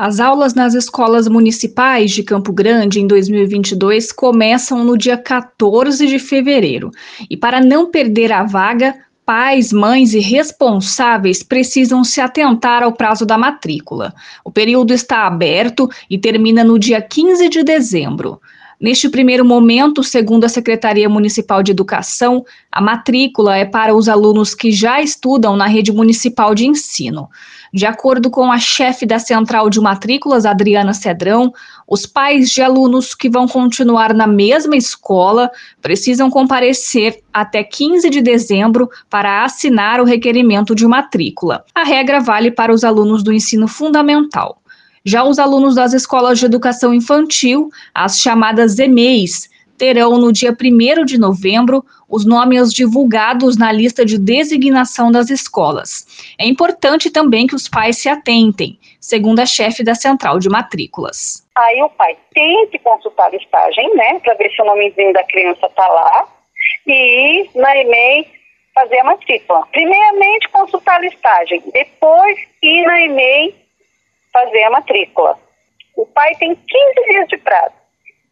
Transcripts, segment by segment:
As aulas nas escolas municipais de Campo Grande em 2022 começam no dia 14 de fevereiro. E para não perder a vaga, pais, mães e responsáveis precisam se atentar ao prazo da matrícula. O período está aberto e termina no dia 15 de dezembro. Neste primeiro momento, segundo a Secretaria Municipal de Educação, a matrícula é para os alunos que já estudam na rede municipal de ensino. De acordo com a chefe da Central de Matrículas, Adriana Cedrão, os pais de alunos que vão continuar na mesma escola precisam comparecer até 15 de dezembro para assinar o requerimento de matrícula. A regra vale para os alunos do ensino fundamental. Já os alunos das escolas de educação infantil, as chamadas EMEIs, terão no dia 1 de novembro os nomes divulgados na lista de designação das escolas. É importante também que os pais se atentem, segundo a chefe da central de matrículas. Aí o pai tem que consultar a listagem, né, para ver se o nomezinho da criança está lá, e na EMEI fazer a matrícula. Primeiramente consultar a listagem, depois ir na EMEI fazer a matrícula. O pai tem 15 dias de prazo.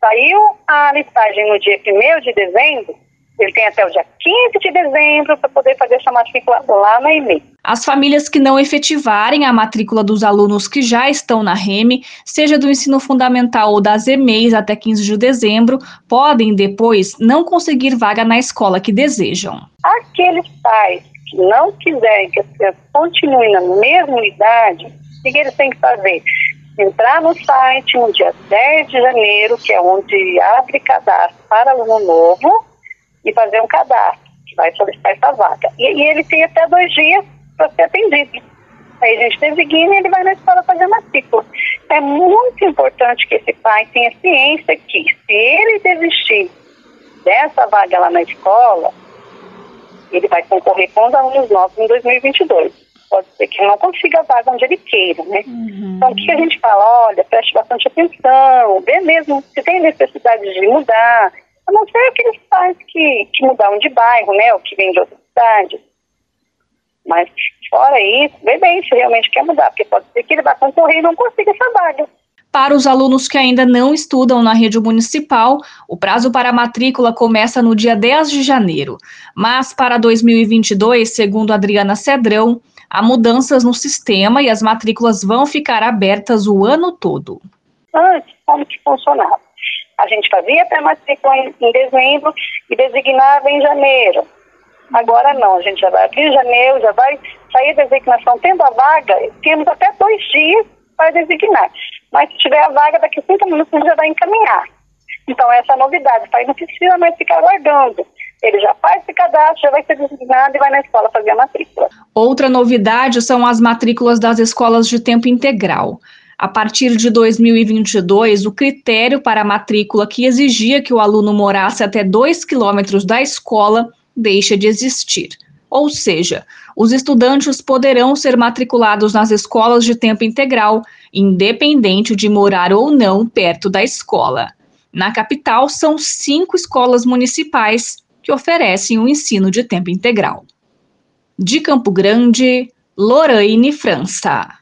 Saiu a listagem no dia 1 de dezembro, ele tem até o dia 15 de dezembro para poder fazer essa matrícula lá na EMEI. As famílias que não efetivarem a matrícula dos alunos que já estão na REME, seja do ensino fundamental ou das EMEIs até 15 de dezembro, podem depois não conseguir vaga na escola que desejam. Aqueles pais que não quiserem que as crianças continuem na mesma unidade, o que eles têm que fazer? Entrar no site no dia 10 de janeiro, que é onde abre cadastro para aluno novo, e fazer um cadastro, que vai solicitar essa vaga. E, e ele tem até dois dias para ser atendido. Aí a gente designa e ele vai na escola fazer matrícula. É muito importante que esse pai tenha ciência que, se ele desistir dessa vaga lá na escola, ele vai concorrer com os alunos novos em 2022. Pode ser que ele não consiga a vaga onde ele queira, né? Uhum. Então, o que a gente fala? Olha, preste bastante atenção, vê mesmo se tem necessidade de mudar, a não ser aqueles pais que, que mudaram de bairro, né? Ou que vêm de outra cidade. Mas, fora isso, vê bem se realmente quer mudar, porque pode ser que ele vá concorrer e não consiga essa vaga. Para os alunos que ainda não estudam na rede municipal, o prazo para a matrícula começa no dia 10 de janeiro. Mas para 2022, segundo Adriana Cedrão, há mudanças no sistema e as matrículas vão ficar abertas o ano todo. Antes, como que funcionava? A gente fazia até matrícula em, em dezembro e designava em janeiro. Agora não, a gente já vai abrir janeiro, já vai sair a designação. Tendo a vaga, temos até dois dias para designar. Mas se tiver a vaga, daqui a cinco minutos a gente já vai encaminhar. Então, essa é a novidade. O pai não precisa mais ficar aguardando. Ele já faz esse cadastro, já vai ser designado e vai na escola fazer a matrícula. Outra novidade são as matrículas das escolas de tempo integral. A partir de 2022, o critério para a matrícula que exigia que o aluno morasse até 2 quilômetros da escola deixa de existir. Ou seja, os estudantes poderão ser matriculados nas escolas de tempo integral, independente de morar ou não perto da escola. Na capital, são cinco escolas municipais que oferecem o ensino de tempo integral. De Campo Grande, Lorraine França.